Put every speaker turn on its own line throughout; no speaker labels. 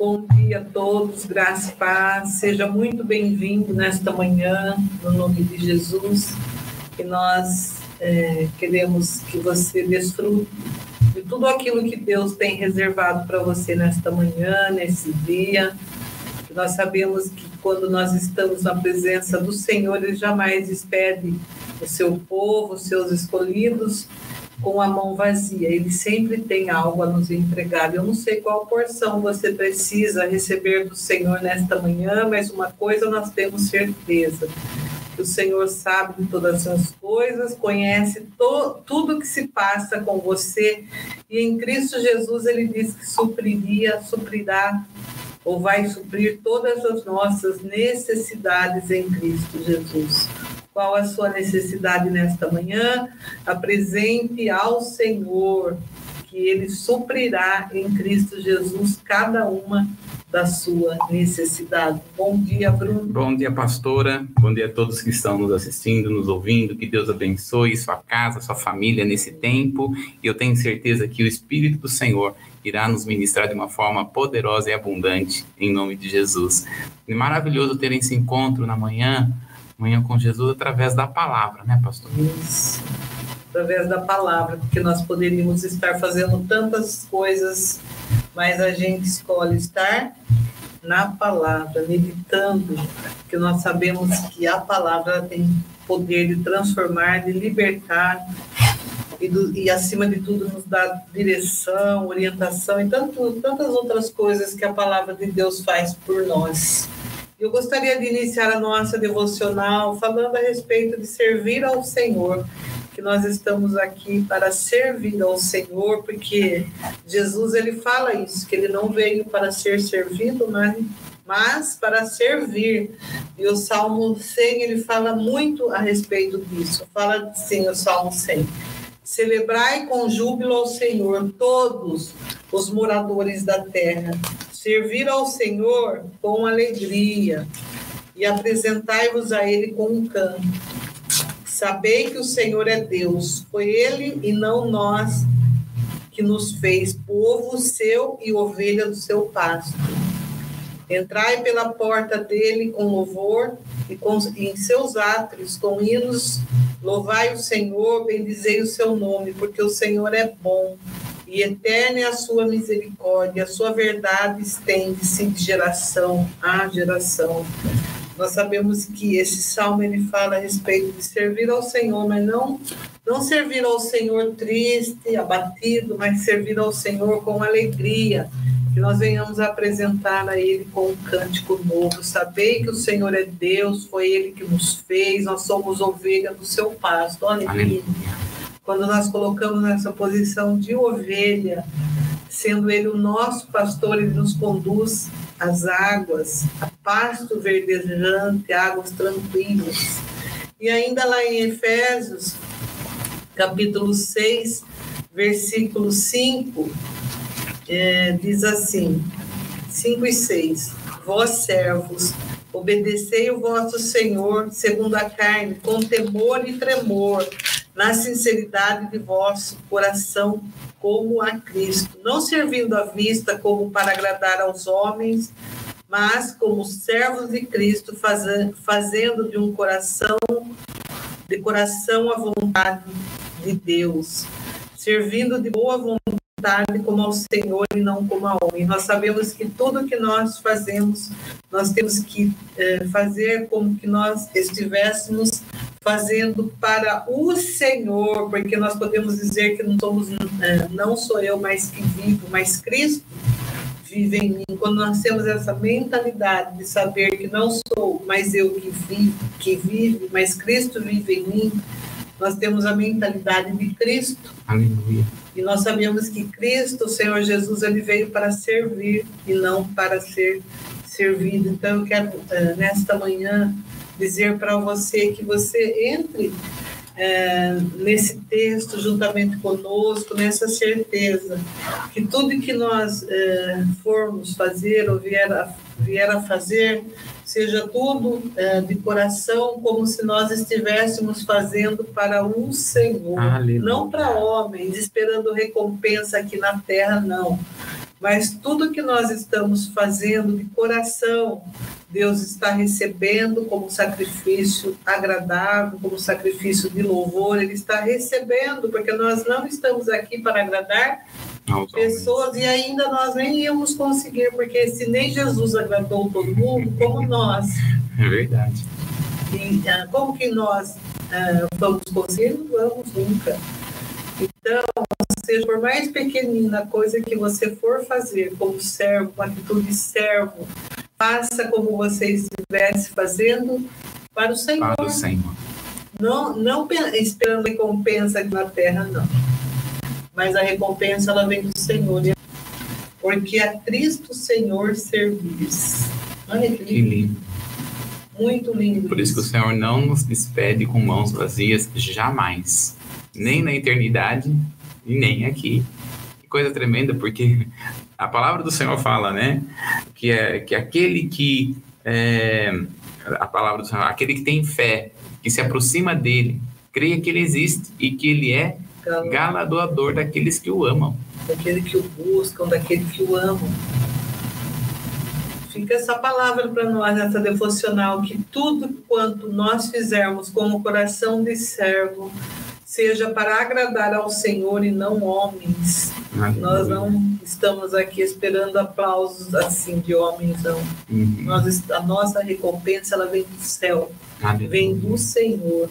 Bom dia a todos, graça e paz. Seja muito bem-vindo nesta manhã, no nome de Jesus. Que nós é, queremos que você desfrute de tudo aquilo que Deus tem reservado para você nesta manhã, nesse dia. Que nós sabemos que quando nós estamos na presença do Senhor, Ele jamais despede o seu povo, os seus escolhidos, com a mão vazia. Ele sempre tem algo a nos entregar. Eu não sei qual porção você precisa receber do Senhor nesta manhã, mas uma coisa nós temos certeza. Que o Senhor sabe de todas as coisas, conhece tudo que se passa com você, e em Cristo Jesus ele diz que supriria, suprirá ou vai suprir todas as nossas necessidades em Cristo Jesus qual a sua necessidade nesta manhã, apresente ao Senhor, que Ele suprirá em Cristo Jesus cada uma da sua necessidade. Bom dia, Bruno.
Bom dia, pastora. Bom dia a todos que estão nos assistindo, nos ouvindo. Que Deus abençoe sua casa, sua família nesse tempo. E eu tenho certeza que o Espírito do Senhor irá nos ministrar de uma forma poderosa e abundante, em nome de Jesus. E maravilhoso ter esse encontro na manhã Manhã com Jesus através da palavra, né, pastor?
Isso. Através da palavra, porque nós poderíamos estar fazendo tantas coisas, mas a gente escolhe estar na palavra, meditando, porque nós sabemos que a palavra tem poder de transformar, de libertar e, do, e acima de tudo nos dá direção, orientação e tanto, tantas outras coisas que a palavra de Deus faz por nós. Eu gostaria de iniciar a nossa devocional falando a respeito de servir ao Senhor, que nós estamos aqui para servir ao Senhor, porque Jesus ele fala isso, que ele não veio para ser servido, mas para servir. E o Salmo 100, ele fala muito a respeito disso. Fala assim o Salmo 100. Celebrai com júbilo ao Senhor todos os moradores da terra servir ao Senhor com alegria e apresentai-vos a Ele com um canto. Sabei que o Senhor é Deus, foi Ele e não nós que nos fez povo seu e ovelha do seu pasto. Entrai pela porta dele com louvor e, com, e em seus átrios com hinos, louvai o Senhor, bendizei o seu nome, porque o Senhor é bom e eterna é a sua misericórdia, a sua verdade estende-se de geração a geração. Nós sabemos que esse salmo ele fala a respeito de servir ao Senhor, mas não não servir ao Senhor triste, abatido, mas servir ao Senhor com alegria, que nós venhamos apresentar a Ele com um cântico novo. Sabei que o Senhor é Deus, foi Ele que nos fez, nós somos ovelha do seu pasto. Olha que quando nós colocamos nessa posição de ovelha, sendo Ele o nosso pastor, Ele nos conduz às águas, a pasto verdejante, águas tranquilas. E ainda lá em Efésios, capítulo 6, versículo 5, é, diz assim: 5 e 6. Vós servos, obedecei o vosso Senhor segundo a carne, com temor e tremor, na sinceridade de vosso coração, como a Cristo, não servindo à vista como para agradar aos homens, mas como servos de Cristo, fazendo de um coração, de coração a vontade de Deus, servindo de boa vontade como ao Senhor e não como ao homem. Nós sabemos que tudo que nós fazemos, nós temos que é, fazer como que nós estivéssemos fazendo para o Senhor, porque nós podemos dizer que não somos, é, não sou eu mais que vivo, mas Cristo vive em mim. Quando nós temos essa mentalidade de saber que não sou mais eu que vivo, que vive, mas Cristo vive em mim, nós temos a mentalidade de Cristo.
Aleluia.
E nós sabemos que Cristo, o Senhor Jesus, ele veio para servir e não para ser servido. Então, eu quero, é, nesta manhã, dizer para você que você entre é, nesse texto juntamente conosco, nessa certeza que tudo que nós é, formos fazer ou vier a, vier a fazer, seja tudo é, de coração, como se nós estivéssemos fazendo para um Senhor, Aleluia. não para homens, esperando recompensa aqui na terra, não mas tudo que nós estamos fazendo de coração, Deus está recebendo como sacrifício agradável, como sacrifício de louvor, Ele está recebendo, porque nós não estamos aqui para agradar pessoas e ainda nós nem íamos conseguir, porque se nem Jesus agradou todo mundo, como nós.
É verdade.
E, ah, como que nós uh, vamos conseguir? Não vamos nunca. Então, seja por mais pequenina a coisa que você for fazer como servo, com atitude de servo, faça como você estivesse fazendo para o Senhor.
Para o Senhor.
Não, não esperando recompensa aqui na terra, não. Mas a recompensa ela vem do Senhor. Porque a Cristo Senhor servis.
Olha que lindo. Que lindo.
Muito lindo.
Por isso que o Senhor não nos despede com mãos vazias jamais. Nem na eternidade e nem aqui. Que coisa tremenda, porque a palavra do Senhor fala, né? Que é que aquele que é, a palavra do Senhor, aquele que tem fé, que se aproxima dele, creia que ele existe e que ele é galardoador daqueles que o amam.
Daquele que o buscam, daquele que o amam. Fica essa palavra para nós nessa devocional, que tudo quanto nós fizermos com o coração de servo, seja para agradar ao Senhor e não homens. Nós não estamos aqui esperando aplausos assim de homens, não. Uhum. Nós, a nossa recompensa ela vem do céu, vem do Senhor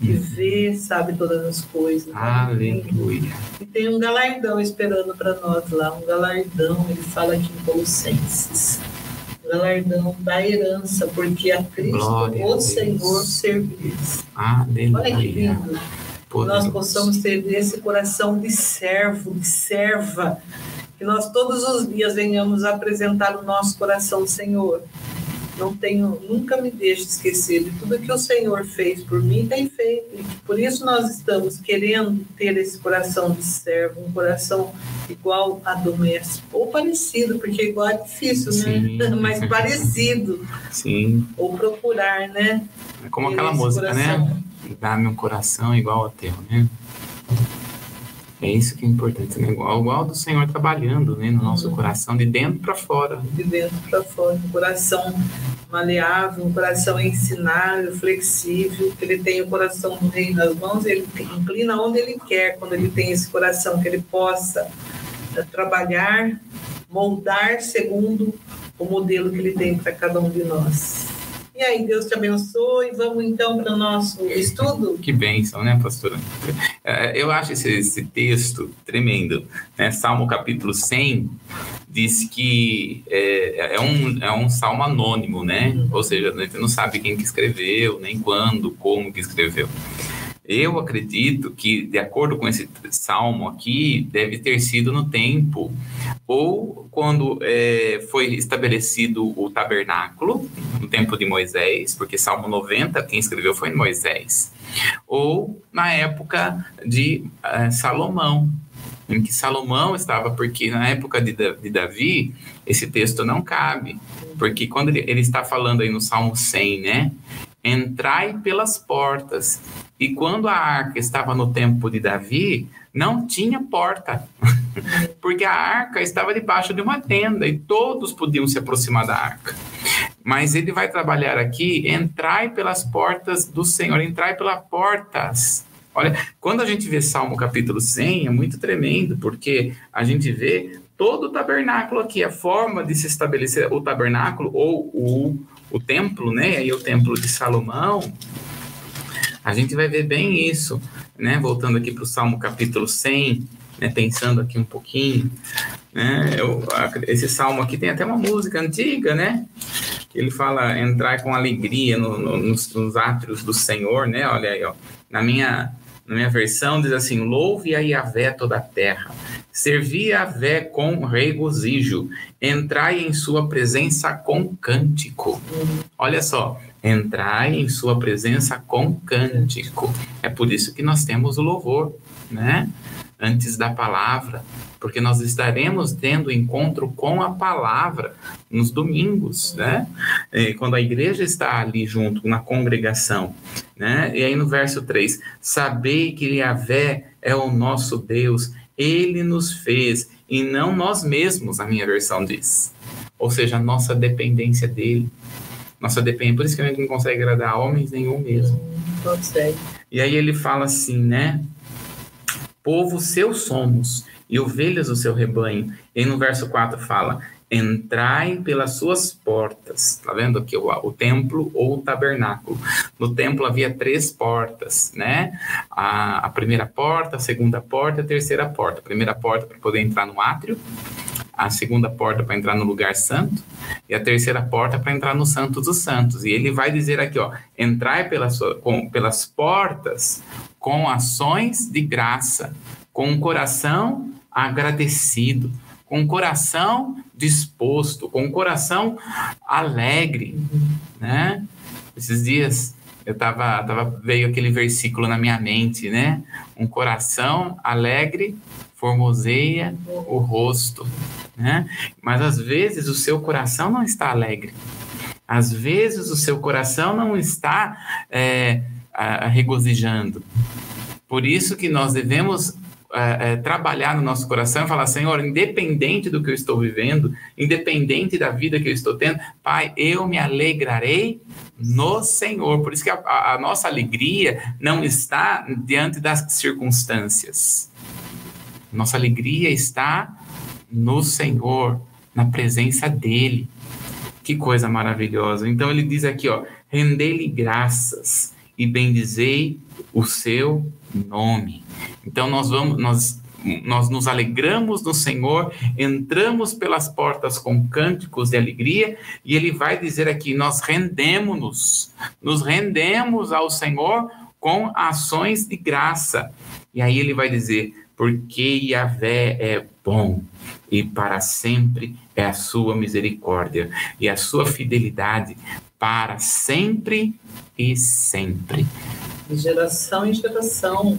que uhum. vê, sabe todas as coisas.
Aleluia.
E tem um galardão esperando para nós lá, um galardão, ele fala aqui em Colossenses. Galardão da herança, porque a Cristo, Glória o Senhor, servis.
Aleluia.
Olha que lindo que nós possamos ter esse coração de servo, de serva, que nós todos os dias venhamos apresentar o nosso coração, Senhor. Não tenho, nunca me deixe esquecer de tudo que o Senhor fez por mim, tem feito. E por isso nós estamos querendo ter esse coração de servo, um coração igual a do mestre, ou parecido, porque igual é difícil, né? Sim. né? Mas parecido.
Sim.
Ou procurar, né?
É como aquela música, né? coração. né? Dá-me um coração igual ao teu, né? É isso que é importante, né? Igual, igual do Senhor trabalhando, né? No nosso uhum. coração, de dentro para fora.
De dentro para fora, um coração maleável, um coração ensinável, flexível, que ele tem o coração do rei nas mãos, ele inclina onde ele quer, quando ele tem esse coração, que ele possa eh, trabalhar, moldar segundo o modelo que ele tem para cada um de nós. E aí, Deus te abençoe. Vamos então para o nosso estudo?
Que bênção, né, pastora? É, eu acho esse, esse texto tremendo. Né? Salmo capítulo 100 diz que é, é, um, é um salmo anônimo, né? Uhum. Ou seja, a gente não sabe quem que escreveu, nem quando, como que escreveu. Eu acredito que, de acordo com esse salmo aqui, deve ter sido no tempo ou quando é, foi estabelecido o tabernáculo, no tempo de Moisés, porque Salmo 90, quem escreveu foi Moisés, ou na época de é, Salomão, em que Salomão estava, porque na época de, de Davi, esse texto não cabe, porque quando ele, ele está falando aí no Salmo 100, né? Entrai pelas portas. E quando a arca estava no tempo de Davi, não tinha porta, porque a arca estava debaixo de uma tenda e todos podiam se aproximar da arca. Mas ele vai trabalhar aqui, entrai pelas portas do Senhor, entrai pelas portas. Olha, quando a gente vê Salmo capítulo 100, é muito tremendo, porque a gente vê todo o tabernáculo aqui, a forma de se estabelecer o tabernáculo ou o, o templo, né? Aí o templo de Salomão, a gente vai ver bem isso, né? Voltando aqui para o Salmo capítulo 100, né? pensando aqui um pouquinho, né? Eu, esse salmo aqui tem até uma música antiga, né? Ele fala entrar com alegria no, no, nos, nos átrios do Senhor, né? Olha aí, ó. Na minha, na minha versão diz assim: louve a Yahvé toda a terra Servi a Vé com regozijo, entrai em sua presença com cântico. Olha só, entrai em sua presença com cântico. É por isso que nós temos o louvor, né? Antes da palavra, porque nós estaremos tendo encontro com a palavra nos domingos, né? E quando a igreja está ali junto na congregação, né? E aí no verso 3, sabei que Yahvé é o nosso Deus ele nos fez e não nós mesmos, a minha versão diz. Ou seja, a nossa dependência dele. Nossa dependência. Por isso que a gente não consegue agradar homens nenhum mesmo.
Consegue.
E aí ele fala assim, né? Povo seu somos e ovelhas do seu rebanho. E no verso 4 fala: entrai pelas suas portas. Tá vendo aqui o, o, templo ou o tabernáculo? No templo havia três portas, né? A, a primeira porta, a segunda porta, a terceira porta. A primeira porta para poder entrar no átrio, a segunda porta para entrar no lugar santo e a terceira porta para entrar no Santo dos Santos. E ele vai dizer aqui, ó, entrai pelas, com, pelas portas com ações de graça, com um coração agradecido com o coração disposto, com o coração alegre, né? Esses dias eu tava, tava veio aquele versículo na minha mente, né? Um coração alegre formoseia o rosto, né? Mas às vezes o seu coração não está alegre. Às vezes o seu coração não está é, regozijando. Por isso que nós devemos é, é, trabalhar no nosso coração e falar, Senhor, independente do que eu estou vivendo, independente da vida que eu estou tendo, Pai, eu me alegrarei no Senhor. Por isso que a, a nossa alegria não está diante das circunstâncias. Nossa alegria está no Senhor, na presença dEle. Que coisa maravilhosa. Então ele diz aqui, ó, rendei-lhe graças e bendizei o seu nome. Então nós vamos, nós nós nos alegramos no Senhor, entramos pelas portas com cânticos de alegria, e ele vai dizer aqui: nós rendemos-nos, nos rendemos ao Senhor com ações de graça. E aí ele vai dizer: porque Yahvé é bom e para sempre é a sua misericórdia e a sua fidelidade para sempre e sempre.
De geração em geração.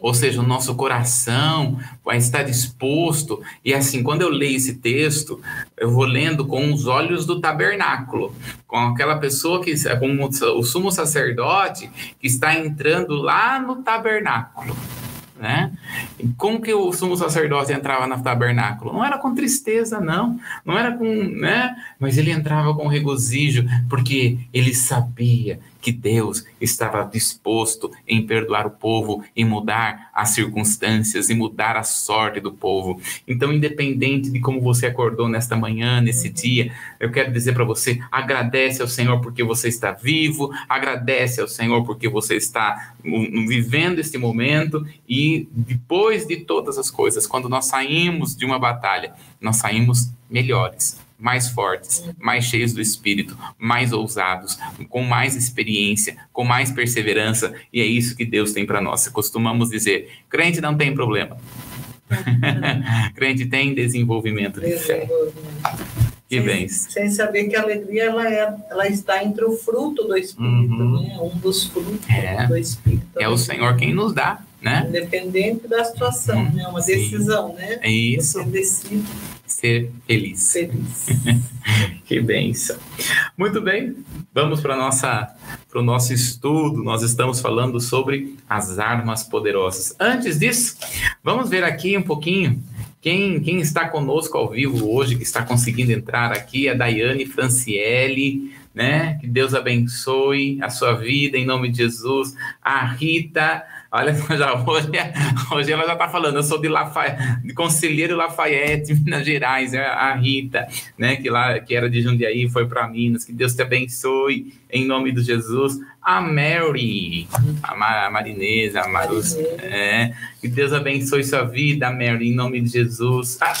Ou seja, o nosso coração vai estar disposto. E assim, quando eu leio esse texto, eu vou lendo com os olhos do tabernáculo, com aquela pessoa que, como o sumo sacerdote, que está entrando lá no tabernáculo né? Como que o sumo sacerdote entrava no tabernáculo? Não era com tristeza, não. Não era com, né? Mas ele entrava com regozijo, porque ele sabia que Deus estava disposto em perdoar o povo e mudar as circunstâncias e mudar a sorte do povo. Então, independente de como você acordou nesta manhã, nesse dia, eu quero dizer para você: agradece ao Senhor porque você está vivo, agradece ao Senhor porque você está vivendo este momento e depois de todas as coisas, quando nós saímos de uma batalha, nós saímos melhores mais fortes, mais cheios do espírito, mais ousados, com mais experiência, com mais perseverança, e é isso que Deus tem para nós. Costumamos dizer: crente não tem problema. crente tem desenvolvimento de fé. Que bem.
Sem saber que a alegria ela, é, ela está entre o fruto do Espírito, uhum. né? um dos frutos é. do Espírito.
É o Senhor quem nos dá, né?
Independente da situação, uhum. né? Uma decisão, Sim. né?
É isso.
Você decide
ser feliz.
Feliz.
que benção. Muito bem, vamos para nossa para o nosso estudo. Nós estamos falando sobre as armas poderosas. Antes disso, vamos ver aqui um pouquinho quem, quem está conosco ao vivo hoje, que está conseguindo entrar aqui, é a Daiane Franciele, né? Que Deus abençoe a sua vida em nome de Jesus. A Rita, Olha, já, hoje, hoje ela já está falando, eu sou de, Lafayette, de Conselheiro Lafayette, Minas Gerais, é a Rita, né, que, lá, que era de Jundiaí, foi para Minas, que Deus te abençoe, em nome de Jesus. A Mary, a, Marinesa, a Marus, é, que Deus abençoe sua vida, Mary, em nome de Jesus. Ah,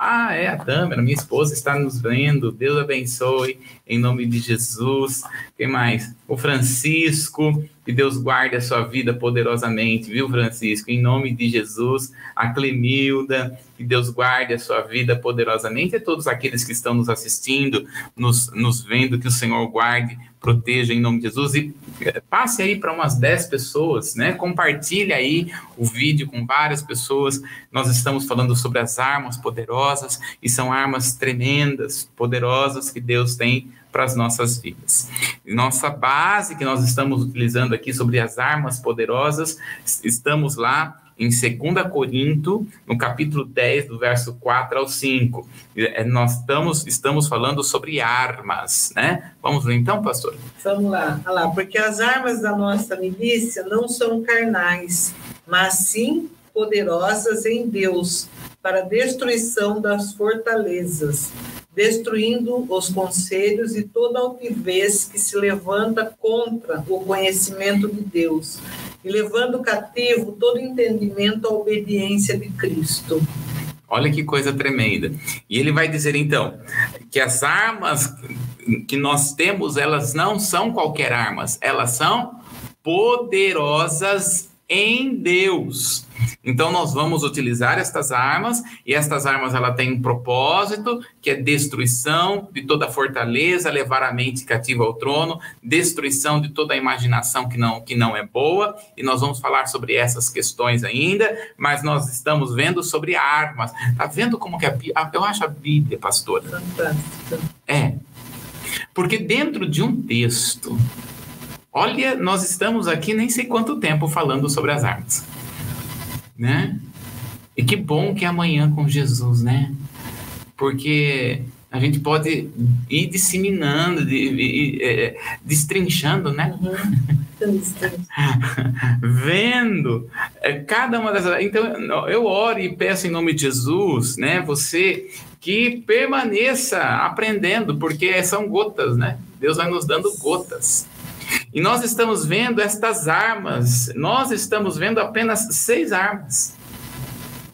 ah, é a Tâmara, minha esposa está nos vendo. Deus abençoe, em nome de Jesus. Quem mais? O Francisco, que Deus guarde a sua vida poderosamente, viu, Francisco? Em nome de Jesus. A Clemilda, que Deus guarde a sua vida poderosamente. E todos aqueles que estão nos assistindo, nos, nos vendo, que o Senhor guarde proteja em nome de Jesus e eh, passe aí para umas 10 pessoas, né? Compartilhe aí o vídeo com várias pessoas. Nós estamos falando sobre as armas poderosas e são armas tremendas, poderosas que Deus tem para as nossas vidas. Nossa base que nós estamos utilizando aqui sobre as armas poderosas, estamos lá em 2 Corinto, no capítulo 10, do verso 4 ao 5. É, nós estamos, estamos falando sobre armas, né? Vamos ver então, pastor?
Vamos lá, Olha lá, porque as armas da nossa milícia não são carnais, mas sim poderosas em Deus para destruição das fortalezas, destruindo os conselhos e toda altivez que se levanta contra o conhecimento de Deus, e levando cativo todo entendimento à obediência de Cristo.
Olha que coisa tremenda. E ele vai dizer então que as armas que nós temos, elas não são qualquer armas, elas são poderosas em Deus. Então nós vamos utilizar estas armas e estas armas ela tem um propósito que é destruição de toda fortaleza, levar a mente cativa ao trono, destruição de toda a imaginação que não que não é boa e nós vamos falar sobre essas questões ainda, mas nós estamos vendo sobre armas. Tá vendo como que a, eu acho a Bíblia, pastora? É. Porque dentro de um texto Olha, nós estamos aqui nem sei quanto tempo falando sobre as armas, né? E que bom que é amanhã com Jesus, né? Porque a gente pode ir disseminando, de, de, é, destrinchando, né? Uhum. Vendo é, cada uma dessas. Então, eu oro e peço em nome de Jesus, né? Você que permaneça aprendendo, porque são gotas, né? Deus vai nos dando gotas. E nós estamos vendo estas armas, nós estamos vendo apenas seis armas.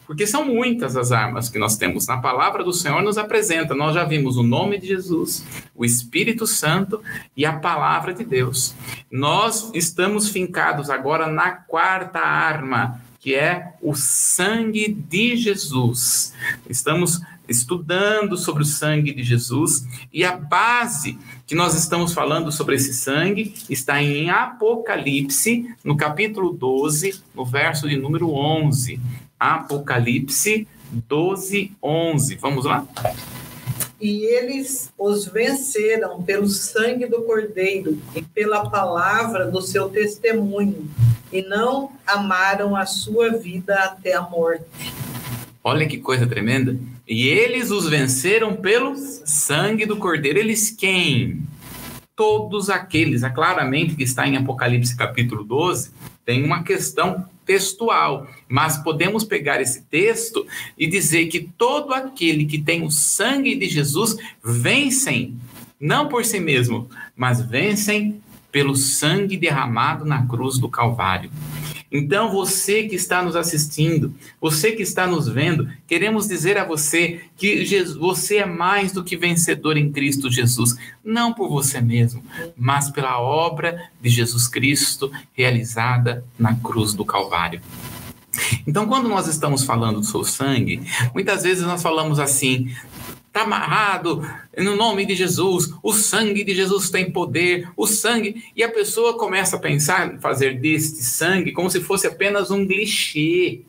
Porque são muitas as armas que nós temos. Na palavra do Senhor nos apresenta, nós já vimos o nome de Jesus, o Espírito Santo e a palavra de Deus. Nós estamos fincados agora na quarta arma, que é o sangue de Jesus. Estamos estudando sobre o sangue de Jesus e a base que nós estamos falando sobre esse sangue está em Apocalipse, no capítulo 12, no verso de número 11. Apocalipse 12, 11. Vamos lá?
E eles os venceram pelo sangue do Cordeiro e pela palavra do seu testemunho, e não amaram a sua vida até a morte.
Olha que coisa tremenda. E eles os venceram pelo sangue do Cordeiro. Eles quem? Todos aqueles. É claramente que está em Apocalipse capítulo 12, tem uma questão textual, mas podemos pegar esse texto e dizer que todo aquele que tem o sangue de Jesus vencem, não por si mesmo, mas vencem pelo sangue derramado na cruz do Calvário. Então, você que está nos assistindo, você que está nos vendo, queremos dizer a você que Jesus, você é mais do que vencedor em Cristo Jesus, não por você mesmo, mas pela obra de Jesus Cristo realizada na cruz do Calvário. Então, quando nós estamos falando do seu sangue, muitas vezes nós falamos assim: está amarrado no nome de Jesus, o sangue de Jesus tem poder, o sangue. E a pessoa começa a pensar, fazer deste sangue como se fosse apenas um clichê,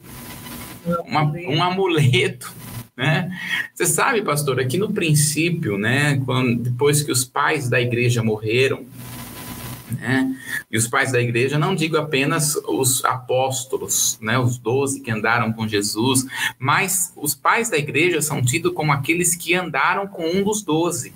uma, um amuleto. Né? Você sabe, pastor, aqui no princípio, né, quando, depois que os pais da igreja morreram, né? E os pais da igreja, não digo apenas os apóstolos, né, os doze que andaram com Jesus, mas os pais da igreja são tidos como aqueles que andaram com um dos doze.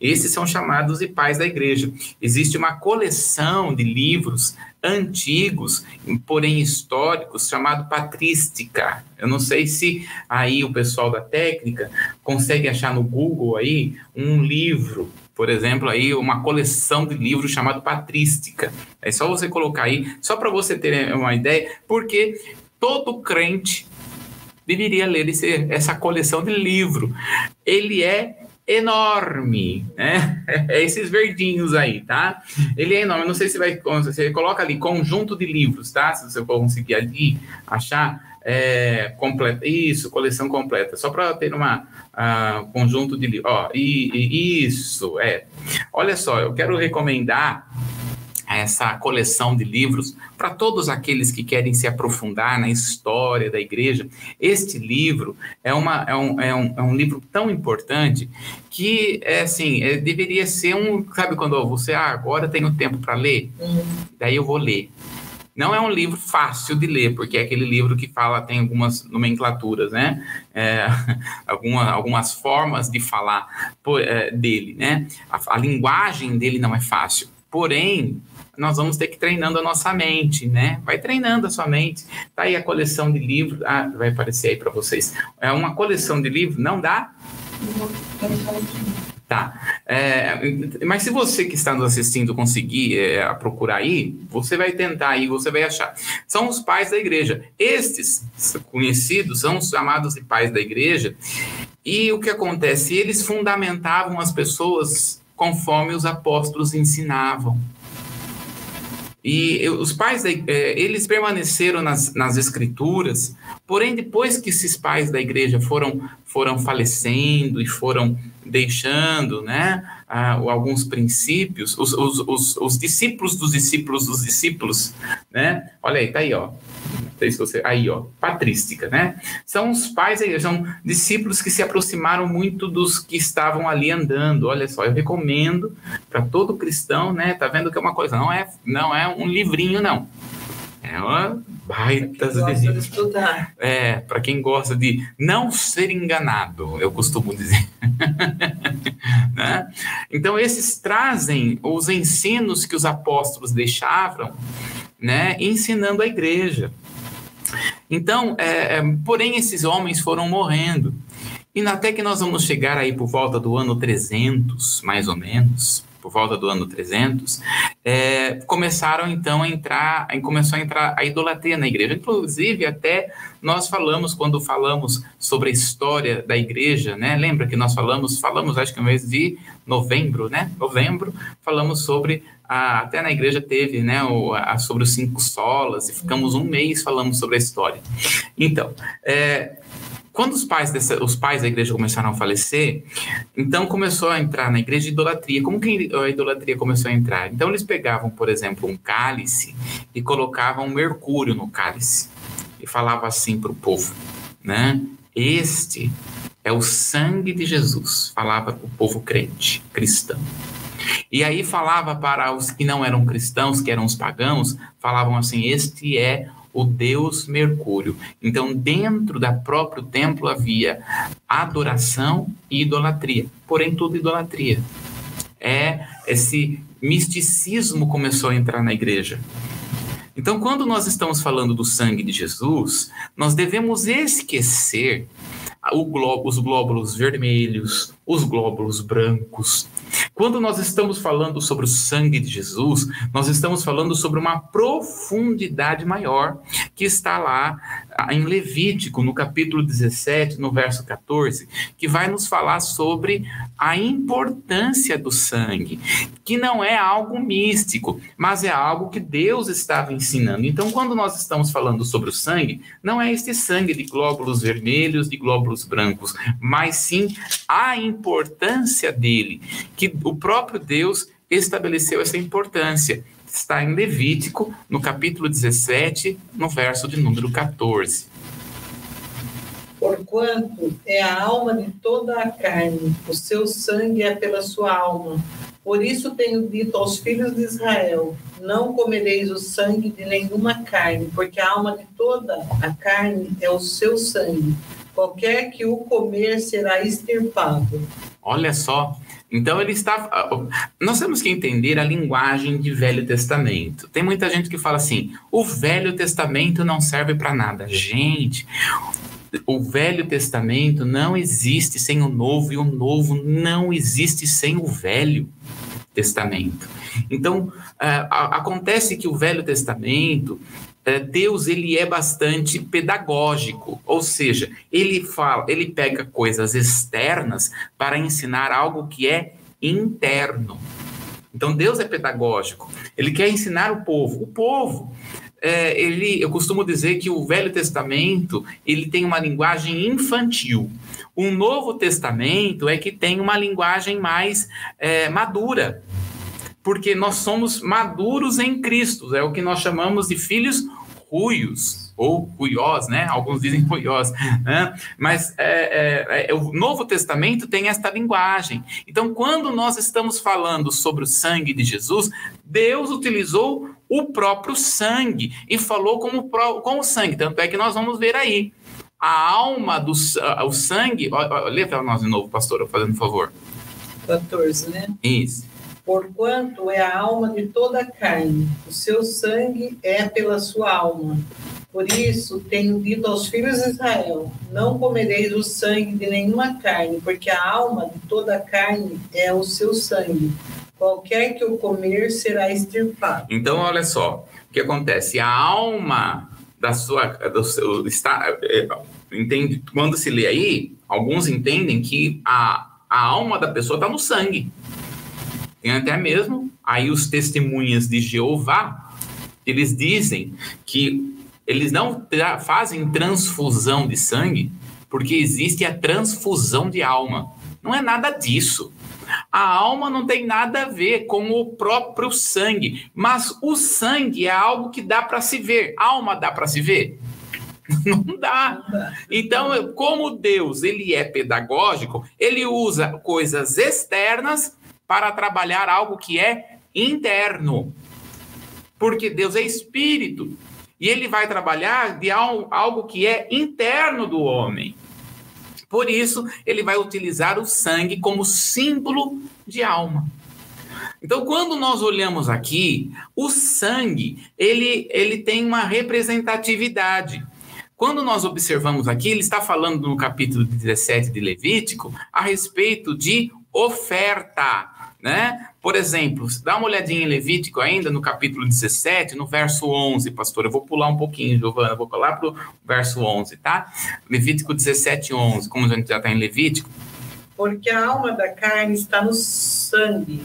Esses são chamados de pais da igreja. Existe uma coleção de livros antigos, porém históricos, chamado Patrística. Eu não sei se aí o pessoal da técnica consegue achar no Google aí um livro por exemplo, aí uma coleção de livros chamado Patrística. É só você colocar aí, só para você ter uma ideia, porque todo crente deveria ler esse, essa coleção de livro. Ele é enorme, né? É esses verdinhos aí, tá? Ele é enorme. Não sei se vai. Você coloca ali conjunto de livros, tá? Se você conseguir ali achar é, completa. Isso, coleção completa. Só para ter uma conjunto de livros. Ó, e, e, isso, é. Olha só, eu quero recomendar essa coleção de livros para todos aqueles que querem se aprofundar na história da igreja. Este livro é, uma, é, um, é, um, é um livro tão importante que, é assim, é, deveria ser um... Sabe quando você, ah, agora tenho tempo para ler? Uhum. Daí eu vou ler. Não é um livro fácil de ler, porque é aquele livro que fala, tem algumas nomenclaturas, né? É, alguma, algumas formas de falar por, é, dele, né? A, a linguagem dele não é fácil. Porém, nós vamos ter que ir treinando a nossa mente, né? Vai treinando a sua mente. Tá aí a coleção de livros, ah, vai aparecer aí para vocês. É uma coleção de livros, não dá? Tá. É, mas se você que está nos assistindo conseguir é, procurar aí, você vai tentar aí, você vai achar. São os pais da igreja. Estes conhecidos são os chamados de pais da igreja. E o que acontece? Eles fundamentavam as pessoas conforme os apóstolos ensinavam. E os pais, é, eles permaneceram nas, nas escrituras, porém, depois que esses pais da igreja foram, foram falecendo e foram deixando né, alguns princípios, os, os, os, os, discípulos dos discípulos dos discípulos, né? Olha aí, tá aí, ó. Aí, ó, patrística, né? São os pais, são discípulos que se aproximaram muito dos que estavam ali andando. Olha só, eu recomendo para todo cristão, né? Tá vendo que é uma coisa, não é, não é um livrinho, não. É uma baita de estudar. É, para quem gosta de não ser enganado, eu costumo dizer. né? Então, esses trazem os ensinos que os apóstolos deixavam, né, ensinando a igreja. Então, é, é, porém, esses homens foram morrendo. E até que nós vamos chegar aí por volta do ano 300, mais ou menos, por volta do ano 300, é, começaram então a entrar, começou a entrar a idolatria na igreja. Inclusive, até nós falamos, quando falamos sobre a história da igreja, né? Lembra que nós falamos, falamos acho que no mês de novembro, né? Novembro, falamos sobre a, até na igreja teve, né, o, a, sobre os cinco solas, e ficamos um mês falando sobre a história. Então, é, quando os pais, dessa, os pais da igreja começaram a falecer, então começou a entrar na igreja idolatria. Como que a idolatria começou a entrar? Então eles pegavam, por exemplo, um cálice e colocavam mercúrio no cálice e falavam assim para o povo, né? Este é o sangue de Jesus, falava para o povo crente, cristão. E aí falava para os que não eram cristãos, que eram os pagãos, falavam assim: Este é o deus Mercúrio. Então, dentro da próprio templo havia adoração e idolatria, porém tudo idolatria. É esse misticismo começou a entrar na igreja. Então, quando nós estamos falando do sangue de Jesus, nós devemos esquecer os glóbulos vermelhos, os glóbulos brancos. Quando nós estamos falando sobre o sangue de Jesus, nós estamos falando sobre uma profundidade maior que está lá em Levítico, no capítulo 17, no verso 14, que vai nos falar sobre a importância do sangue, que não é algo místico, mas é algo que Deus estava ensinando. Então, quando nós estamos falando sobre o sangue, não é este sangue de glóbulos vermelhos, de glóbulos brancos, mas sim a importância dele, que o próprio Deus estabeleceu essa importância. Está em Levítico, no capítulo 17, no verso de número 14.
Porquanto é a alma de toda a carne, o seu sangue é pela sua alma. Por isso tenho dito aos filhos de Israel: não comereis o sangue de nenhuma carne, porque a alma de toda a carne é o seu sangue. Qualquer que o comer será extirpado.
Olha só, então ele está. Nós temos que entender a linguagem de Velho Testamento. Tem muita gente que fala assim: o Velho Testamento não serve para nada. Gente, o Velho Testamento não existe sem o Novo e o Novo não existe sem o Velho Testamento. Então, uh, acontece que o Velho Testamento Deus ele é bastante pedagógico, ou seja, ele fala, ele pega coisas externas para ensinar algo que é interno. Então Deus é pedagógico. Ele quer ensinar o povo. O povo, é, ele, eu costumo dizer que o Velho Testamento ele tem uma linguagem infantil. O Novo Testamento é que tem uma linguagem mais é, madura porque nós somos maduros em Cristo, é o que nós chamamos de filhos ruios. ou cuiós, né? Alguns dizem cuiós, né? Mas é, é, é, o Novo Testamento tem esta linguagem. Então, quando nós estamos falando sobre o sangue de Jesus, Deus utilizou o próprio sangue e falou como com o sangue. Tanto é que nós vamos ver aí. A alma do o sangue. Lê para nós de novo, pastor, fazendo um favor.
14, né?
Isso
porquanto é a alma de toda a carne, o seu sangue é pela sua alma. Por isso tenho dito aos filhos de Israel: não comereis o sangue de nenhuma carne, porque a alma de toda a carne é o seu sangue. Qualquer que o comer será extirpado.
Então, olha só, o que acontece? A alma da sua. Do seu, está, é, entende, quando se lê aí, alguns entendem que a, a alma da pessoa está no sangue. Tem até mesmo aí os testemunhas de Jeová, eles dizem que eles não fazem transfusão de sangue porque existe a transfusão de alma. Não é nada disso. A alma não tem nada a ver com o próprio sangue, mas o sangue é algo que dá para se ver. A alma dá para se ver? Não dá. Então, como Deus ele é pedagógico, ele usa coisas externas para trabalhar algo que é interno. Porque Deus é espírito e ele vai trabalhar de algo que é interno do homem. Por isso, ele vai utilizar o sangue como símbolo de alma. Então, quando nós olhamos aqui, o sangue, ele, ele tem uma representatividade. Quando nós observamos aqui, ele está falando no capítulo 17 de Levítico a respeito de oferta né? Por exemplo, dá uma olhadinha em Levítico ainda, no capítulo 17, no verso 11, pastor. Eu vou pular um pouquinho, Giovana, vou pular para o verso 11, tá? Levítico 17, 11, como a gente já está em Levítico.
Porque a alma da carne está no sangue,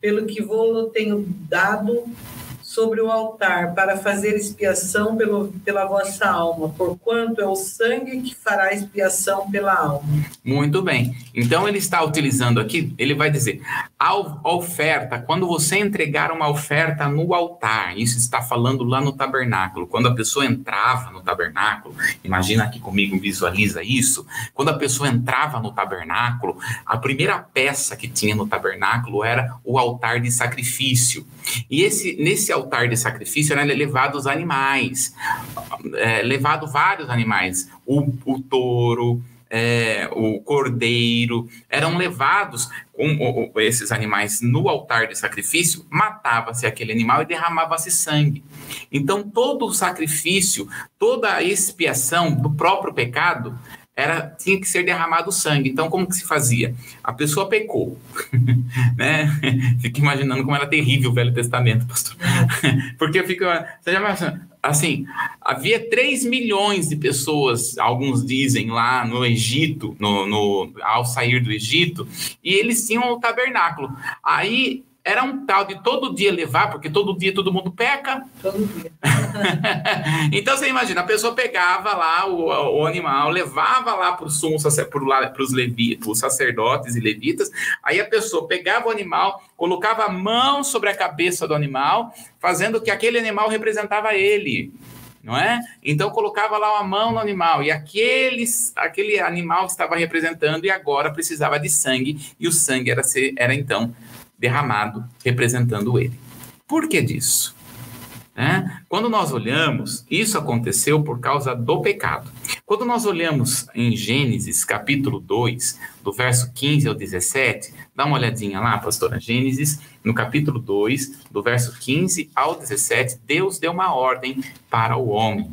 pelo que vou tenho dado sobre o altar para fazer expiação pelo, pela vossa alma, porquanto é o sangue que fará expiação pela alma.
Muito bem. Então ele está utilizando aqui, ele vai dizer, a oferta, quando você entregar uma oferta no altar, isso está falando lá no tabernáculo, quando a pessoa entrava no tabernáculo, imagina aqui comigo, visualiza isso, quando a pessoa entrava no tabernáculo, a primeira peça que tinha no tabernáculo era o altar de sacrifício. E esse, nesse altar de sacrifício eram levados animais, é, levado vários animais, o, o touro, é, o cordeiro, eram levados com esses animais no altar de sacrifício, matava-se aquele animal e derramava-se sangue. Então, todo o sacrifício, toda a expiação do próprio pecado era tinha que ser derramado sangue. Então, como que se fazia? A pessoa pecou, né? Fico imaginando como era terrível o Velho Testamento, pastor. Porque fica, você já assim, havia 3 milhões de pessoas, alguns dizem lá no Egito, no, no, ao sair do Egito, e eles tinham o tabernáculo. Aí era um tal de todo dia levar, porque todo dia todo mundo peca.
Todo dia.
então você imagina, a pessoa pegava lá o, o animal, levava lá para os os sacerdotes e levitas, aí a pessoa pegava o animal, colocava a mão sobre a cabeça do animal, fazendo que aquele animal representava ele não é? Então colocava lá a mão no animal e aqueles, aquele animal estava representando e agora precisava de sangue e o sangue era, ser, era então derramado representando ele. Por que disso? É? Quando nós olhamos, isso aconteceu por causa do pecado. Quando nós olhamos em Gênesis capítulo 2, do verso 15 ao 17, dá uma olhadinha lá, pastora. Gênesis, no capítulo 2, do verso 15 ao 17, Deus deu uma ordem para o homem.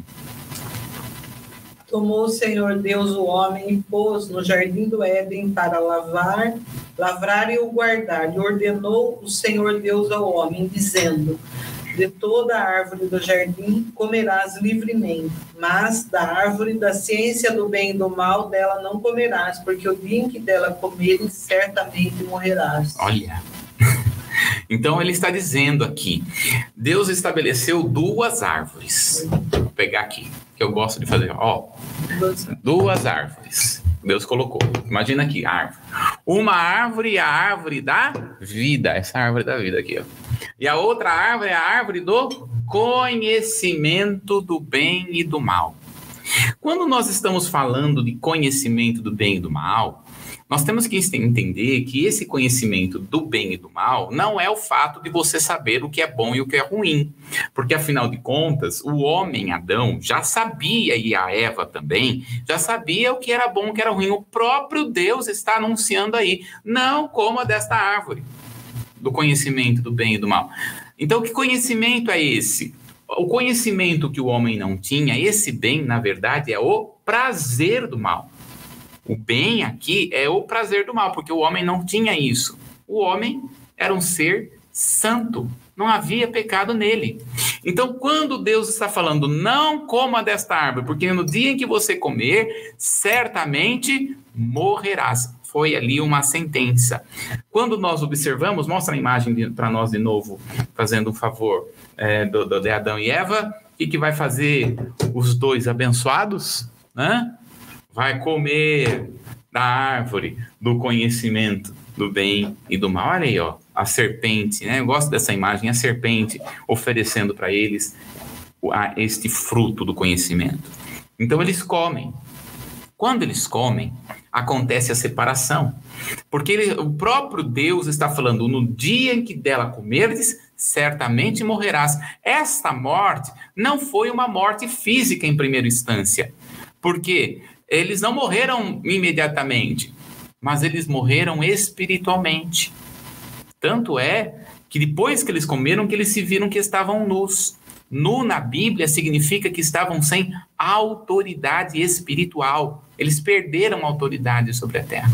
Tomou o Senhor Deus o homem e pôs no jardim do Éden para lavar lavrar e o guardar. E ordenou o Senhor Deus ao homem, dizendo: De toda a árvore do jardim comerás livremente, mas da árvore da ciência do bem e do mal dela não comerás, porque o dia em que dela comeres, certamente morrerás.
Olha. Então ele está dizendo aqui: Deus estabeleceu duas árvores. Vou pegar aqui, que eu gosto de fazer. Ó, duas árvores. Deus colocou. Imagina aqui, árvore. Uma árvore é a árvore da vida. Essa árvore da vida aqui, ó. E a outra árvore é a árvore do conhecimento do bem e do mal. Quando nós estamos falando de conhecimento do bem e do mal, nós temos que entender que esse conhecimento do bem e do mal não é o fato de você saber o que é bom e o que é ruim. Porque, afinal de contas, o homem Adão já sabia, e a Eva também, já sabia o que era bom e o que era ruim. O próprio Deus está anunciando aí: não coma desta árvore do conhecimento do bem e do mal. Então, que conhecimento é esse? O conhecimento que o homem não tinha, esse bem, na verdade, é o prazer do mal. O bem aqui é o prazer do mal, porque o homem não tinha isso. O homem era um ser santo, não havia pecado nele. Então, quando Deus está falando, não coma desta árvore, porque no dia em que você comer, certamente morrerás. Foi ali uma sentença. Quando nós observamos, mostra a imagem para nós de novo, fazendo um favor é, do, do, de Adão e Eva, o que, que vai fazer os dois abençoados? Né? Vai comer da árvore do conhecimento do bem e do mal. Olha aí, ó, a serpente, né? Eu gosto dessa imagem, a serpente oferecendo para eles este fruto do conhecimento. Então eles comem. Quando eles comem, acontece a separação. Porque ele, o próprio Deus está falando: no dia em que dela comerdes, certamente morrerás. Esta morte não foi uma morte física em primeira instância. Por quê? Eles não morreram imediatamente, mas eles morreram espiritualmente. Tanto é que depois que eles comeram, que eles se viram que estavam nus. Nu na Bíblia significa que estavam sem autoridade espiritual. Eles perderam autoridade sobre a terra.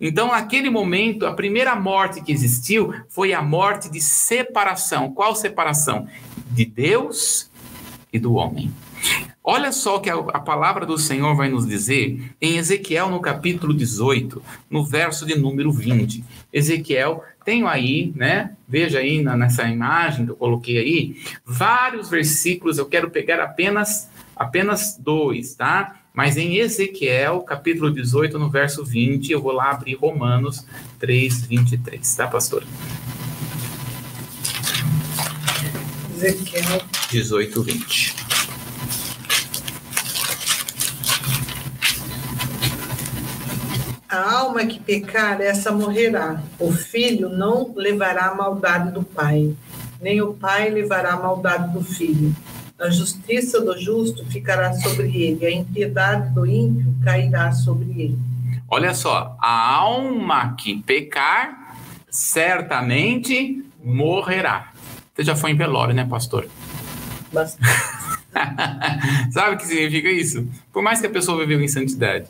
Então, naquele momento, a primeira morte que existiu foi a morte de separação. Qual separação? De Deus e do homem. Olha só o que a, a, palavra do Senhor vai nos dizer em Ezequiel, no capítulo 18, no verso de número 20. Ezequiel, tenho aí, né? Veja aí na, nessa imagem que eu coloquei aí, vários versículos, eu quero pegar apenas, apenas dois, tá? Mas em Ezequiel, capítulo 18, no verso 20, eu vou lá abrir Romanos 3, 23, tá, pastor?
Ezequiel
18, 20.
A alma que pecar, essa morrerá. O filho não levará a maldade do pai, nem o pai levará a maldade do filho. A justiça do justo ficará sobre ele, a impiedade do ímpio cairá sobre ele.
Olha só, a alma que pecar, certamente morrerá. Você já foi em velório, né, pastor?
Bastante.
Sabe o que significa isso? Por mais que a pessoa viveu em santidade,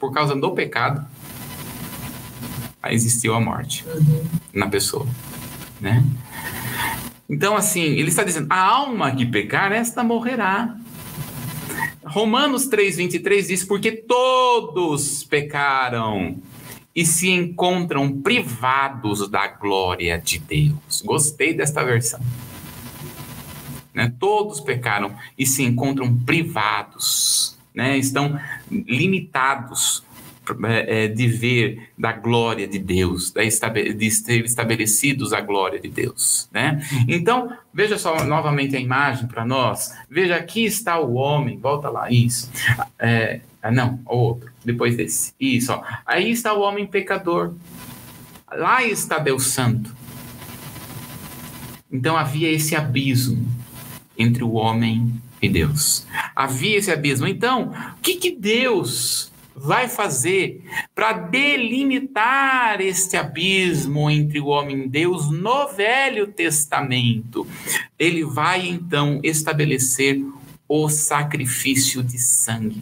por causa do pecado, existiu a morte uhum. na pessoa, né? Então, assim, ele está dizendo, a alma que pecar, esta morrerá. Romanos 3,23 diz, porque todos pecaram e se encontram privados da glória de Deus. Gostei desta versão. Né? Todos pecaram e se encontram privados né, estão limitados é, é, de ver da glória de Deus, de ser estabelecidos a glória de Deus, né? Então, veja só novamente a imagem para nós. Veja, aqui está o homem, volta lá, isso. É, ah, não, o outro, depois desse. Isso, ó. Aí está o homem pecador. Lá está Deus Santo. Então havia esse abismo entre o homem e Deus. Havia esse abismo. Então, o que, que Deus vai fazer para delimitar este abismo entre o homem e Deus no Velho Testamento? Ele vai então estabelecer o sacrifício de sangue.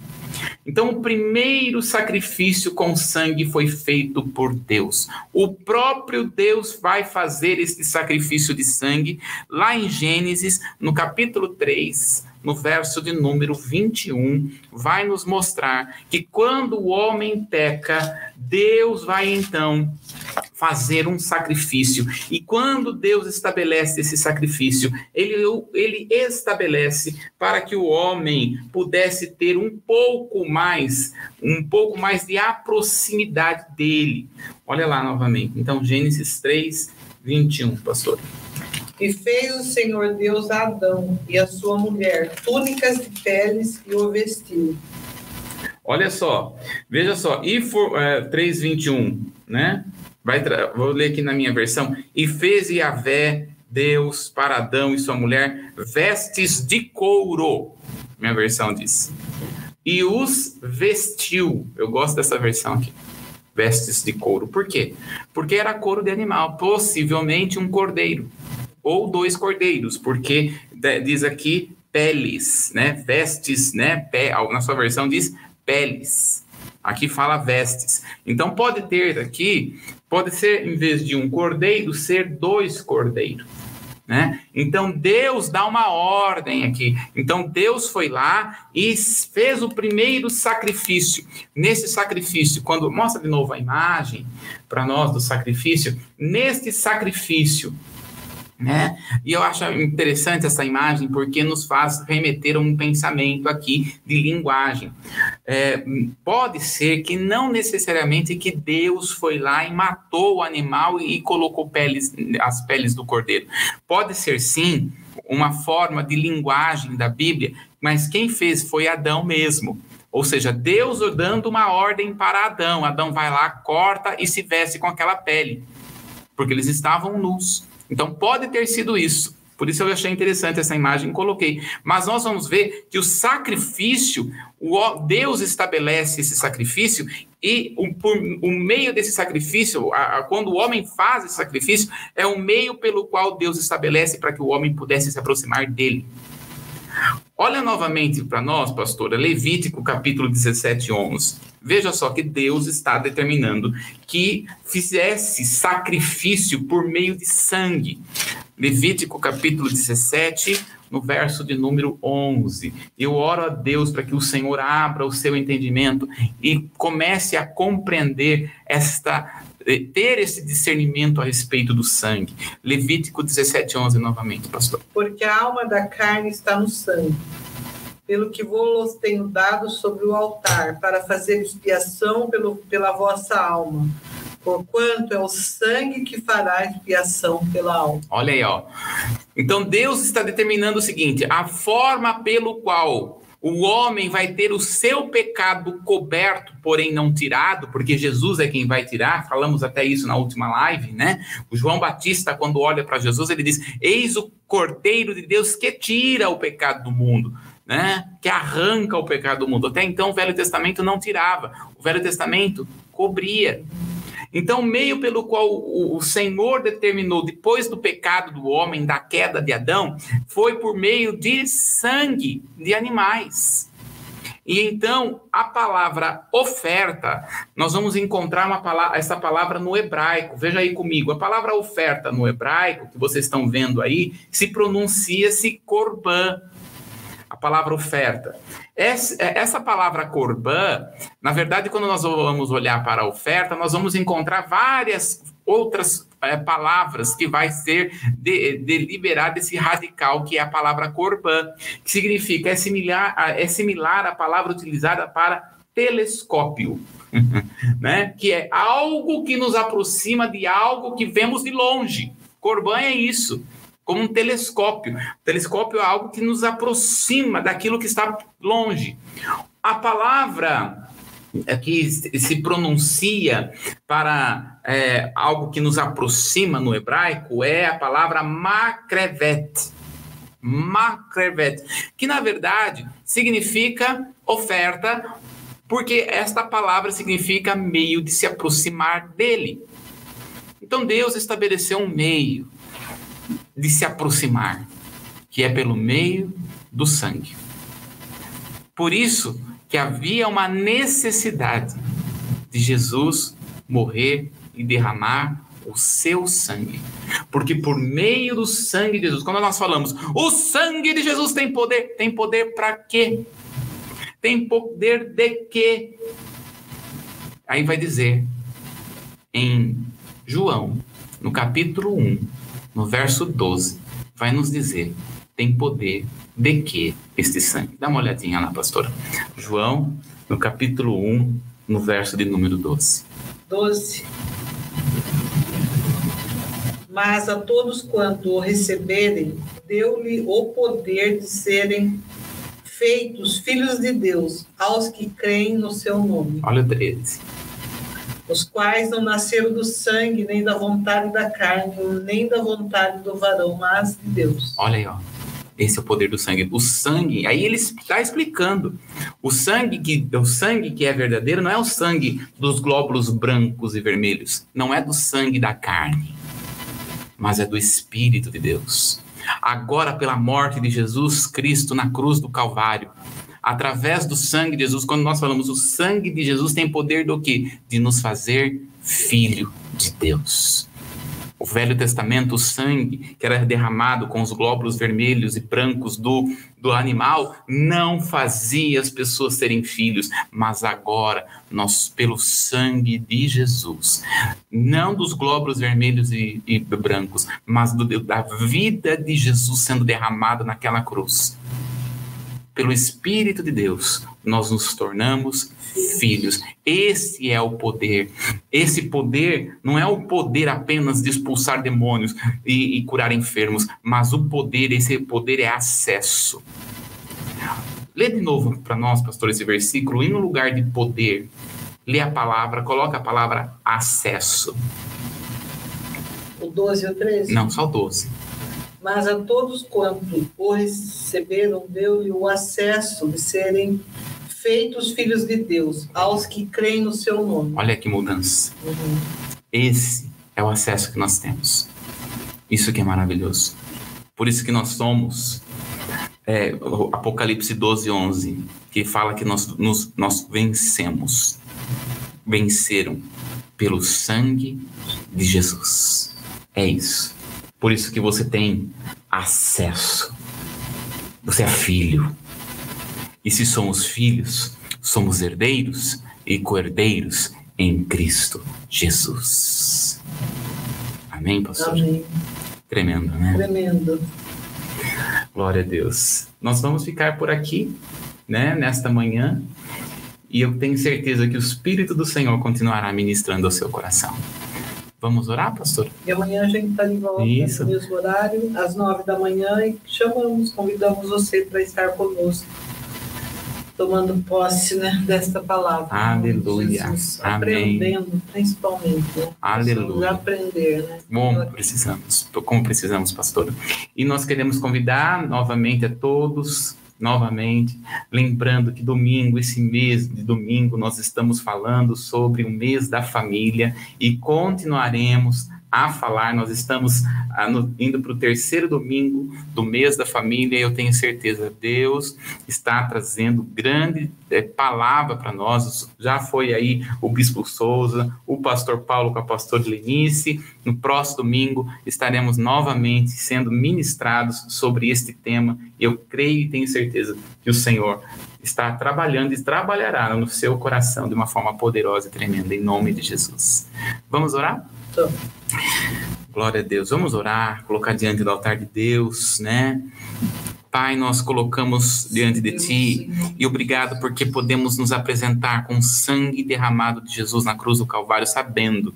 Então, o primeiro sacrifício com sangue foi feito por Deus. O próprio Deus vai fazer este sacrifício de sangue lá em Gênesis, no capítulo 3, no verso de número 21, vai nos mostrar que quando o homem peca, Deus vai então fazer um sacrifício. E quando Deus estabelece esse sacrifício, ele, ele estabelece para que o homem pudesse ter um pouco mais, um pouco mais de proximidade dele. Olha lá novamente. Então, Gênesis 3, 21, pastor.
E fez o Senhor Deus a Adão e a sua mulher túnicas de peles e o vestiu.
Olha só, veja só, e for, é, 3,21, né? Vai vou ler aqui na minha versão. E fez Yahvé, Deus, para Adão e sua mulher, vestes de couro. Minha versão diz. E os vestiu. Eu gosto dessa versão aqui vestes de couro. Por quê? Porque era couro de animal, possivelmente um cordeiro ou dois cordeiros, porque diz aqui peles, né? Vestes, né? Pe, na sua versão diz peles. Aqui fala vestes. Então pode ter aqui, pode ser em vez de um cordeiro ser dois cordeiros. Né? Então Deus dá uma ordem aqui. Então Deus foi lá e fez o primeiro sacrifício. Nesse sacrifício, quando mostra de novo a imagem para nós do sacrifício, neste sacrifício né? E eu acho interessante essa imagem porque nos faz remeter a um pensamento aqui de linguagem. É, pode ser que não necessariamente que Deus foi lá e matou o animal e colocou peles, as peles do cordeiro. Pode ser sim uma forma de linguagem da Bíblia, mas quem fez foi Adão mesmo. Ou seja, Deus dando uma ordem para Adão. Adão vai lá, corta e se veste com aquela pele, porque eles estavam nus. Então pode ter sido isso. Por isso eu achei interessante essa imagem e coloquei. Mas nós vamos ver que o sacrifício, o Deus estabelece esse sacrifício e o, por, o meio desse sacrifício, a, a, quando o homem faz esse sacrifício, é o meio pelo qual Deus estabelece para que o homem pudesse se aproximar dele. Olha novamente para nós, pastora, Levítico capítulo 17, 11. Veja só que Deus está determinando que fizesse sacrifício por meio de sangue. Levítico capítulo 17, no verso de número 11. Eu oro a Deus para que o Senhor abra o seu entendimento e comece a compreender esta ter esse discernimento a respeito do sangue. Levítico 17, 11 novamente, pastor.
Porque a alma da carne está no sangue, pelo que vos tenho dado sobre o altar, para fazer expiação pelo, pela vossa alma. Porquanto é o sangue que fará expiação pela alma.
Olha aí, ó. Então Deus está determinando o seguinte: a forma pelo qual o homem vai ter o seu pecado coberto, porém não tirado, porque Jesus é quem vai tirar. Falamos até isso na última live, né? O João Batista, quando olha para Jesus, ele diz: Eis o Cordeiro de Deus que tira o pecado do mundo. Né? Que arranca o pecado do mundo. Até então o Velho Testamento não tirava, o Velho Testamento cobria. Então, o meio pelo qual o Senhor determinou, depois do pecado do homem, da queda de Adão, foi por meio de sangue de animais. E então, a palavra oferta, nós vamos encontrar uma palavra, essa palavra no hebraico. Veja aí comigo. A palavra oferta no hebraico, que vocês estão vendo aí, se pronuncia-se korban a palavra oferta. Essa palavra corban, na verdade, quando nós vamos olhar para a oferta, nós vamos encontrar várias outras é, palavras que vai ser de, deliberado esse radical, que é a palavra corban, que significa, é similar, é similar à palavra utilizada para telescópio. né? Que é algo que nos aproxima de algo que vemos de longe. Corban é isso como um telescópio. O telescópio é algo que nos aproxima daquilo que está longe. A palavra é que se pronuncia para é, algo que nos aproxima no hebraico é a palavra makrevet. Makrevet, que na verdade significa oferta, porque esta palavra significa meio de se aproximar dele. Então Deus estabeleceu um meio de se aproximar, que é pelo meio do sangue. Por isso que havia uma necessidade de Jesus morrer e derramar o seu sangue. Porque por meio do sangue de Jesus, quando nós falamos, o sangue de Jesus tem poder, tem poder para quê? Tem poder de quê? Aí vai dizer em João, no capítulo 1, no verso 12, vai nos dizer: tem poder de que este sangue? Dá uma olhadinha lá, pastora. João, no capítulo 1, no verso de número 12.
12. Mas a todos quanto o receberem, deu-lhe o poder de serem feitos filhos de Deus, aos que creem no seu nome.
Olha o 13.
Os quais não nasceram do sangue, nem da vontade da carne, nem da vontade do varão, mas de Deus.
Olha aí, ó. Esse é o poder do sangue. O sangue, aí ele está explicando. O sangue que o sangue que é verdadeiro não é o sangue dos glóbulos brancos e vermelhos, não é do sangue da carne, mas é do espírito de Deus. Agora pela morte de Jesus Cristo na cruz do Calvário, através do sangue de Jesus, quando nós falamos o sangue de Jesus tem poder do que? De nos fazer filho de Deus. O Velho Testamento, o sangue que era derramado com os glóbulos vermelhos e brancos do, do animal, não fazia as pessoas serem filhos, mas agora, nós, pelo sangue de Jesus, não dos glóbulos vermelhos e, e brancos, mas do, da vida de Jesus sendo derramada naquela cruz, pelo Espírito de Deus, nós nos tornamos filhos. Esse é o poder. Esse poder não é o poder apenas de expulsar demônios e, e curar enfermos, mas o poder, esse poder é acesso. Lê de novo para nós, pastor, esse versículo, e no lugar de poder, lê a palavra, coloca a palavra acesso.
O 12 e o 13?
Não, só o 12.
Mas a todos quanto o receberam, deu-lhe o acesso de serem feitos filhos de Deus, aos que creem no seu nome.
Olha que mudança.
Uhum.
Esse é o acesso que nós temos. Isso que é maravilhoso. Por isso que nós somos é, Apocalipse 12, 11, que fala que nós, nos, nós vencemos. Venceram pelo sangue de Jesus. É isso. Por isso que você tem acesso. Você é filho. E se somos filhos, somos herdeiros e co-herdeiros em Cristo Jesus. Amém, pastor?
Amém.
Tremendo, né?
Tremendo.
Glória a Deus. Nós vamos ficar por aqui, né, nesta manhã, e eu tenho certeza que o Espírito do Senhor continuará ministrando ao seu coração. Vamos orar, pastor?
E amanhã a gente está de volta
Isso.
no mesmo horário, às nove da manhã, e chamamos, convidamos você para estar conosco, tomando posse né, desta palavra.
Aleluia.
Jesus,
Amém.
Aprendendo, principalmente. Né?
Aleluia.
Precisamos aprender, né?
Como precisamos, como precisamos, pastor. E nós queremos convidar novamente a todos, novamente, lembrando que domingo, esse mês de domingo, nós estamos falando sobre o mês da família e continuaremos a falar. Nós estamos ah, indo para o terceiro domingo do mês da família e eu tenho certeza Deus está trazendo grande eh, palavra para nós. Já foi aí o Bispo Souza, o Pastor Paulo com a Pastora Lenice. No próximo domingo estaremos novamente sendo ministrados sobre este tema. Eu creio e tenho certeza que o Senhor está trabalhando e trabalhará no seu coração de uma forma poderosa e tremenda, em nome de Jesus. Vamos orar? Glória a Deus. Vamos orar, colocar diante do altar de Deus, né? Pai, nós colocamos diante de Ti e obrigado porque podemos nos apresentar com o sangue derramado de Jesus na cruz do Calvário, sabendo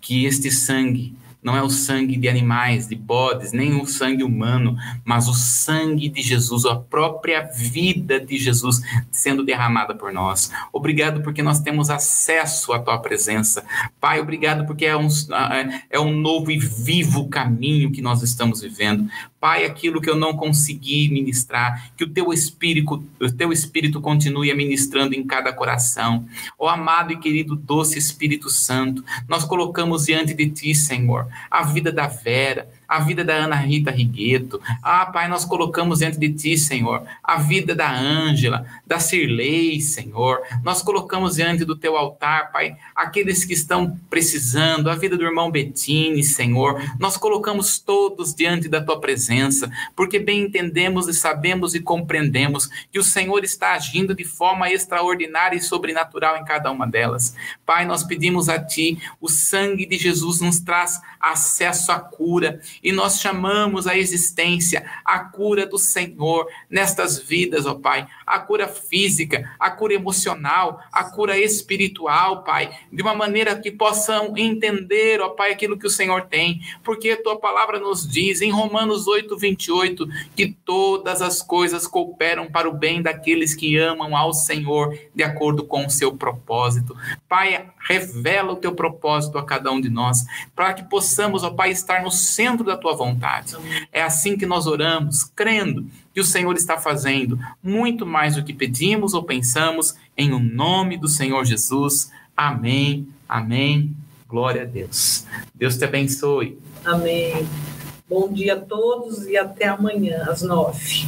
que este sangue não é o sangue de animais, de bodes, nem o sangue humano, mas o sangue de Jesus, a própria vida de Jesus sendo derramada por nós. Obrigado porque nós temos acesso à Tua presença. Pai, obrigado porque é um, é um novo e vivo caminho que nós estamos vivendo. Pai, aquilo que eu não consegui ministrar, que o teu espírito, o teu espírito continue ministrando em cada coração. Ó amado e querido doce Espírito Santo, nós colocamos diante de ti, Senhor, a vida da Vera, a vida da Ana Rita Rigueto. Ah, Pai, nós colocamos diante de Ti, Senhor, a vida da Ângela, da Cirlei, Senhor. Nós colocamos diante do Teu altar, Pai, aqueles que estão precisando, a vida do irmão Bettini, Senhor. Nós colocamos todos diante da Tua presença, porque bem entendemos e sabemos e compreendemos que o Senhor está agindo de forma extraordinária e sobrenatural em cada uma delas. Pai, nós pedimos a Ti, o sangue de Jesus nos traz acesso à cura. E nós chamamos a existência, a cura do Senhor nestas vidas, ó Pai. A cura física, a cura emocional, a cura espiritual, Pai. De uma maneira que possam entender, ó Pai, aquilo que o Senhor tem. Porque tua palavra nos diz em Romanos 8, 28, que todas as coisas cooperam para o bem daqueles que amam ao Senhor, de acordo com o seu propósito. Pai, revela o teu propósito a cada um de nós, para que possamos, ó Pai, estar no centro da tua vontade. É assim que nós oramos, crendo que o Senhor está fazendo muito mais do que pedimos ou pensamos, em o nome do Senhor Jesus. Amém, amém. Glória a Deus. Deus te abençoe.
Amém. Bom dia a todos e até amanhã, às nove.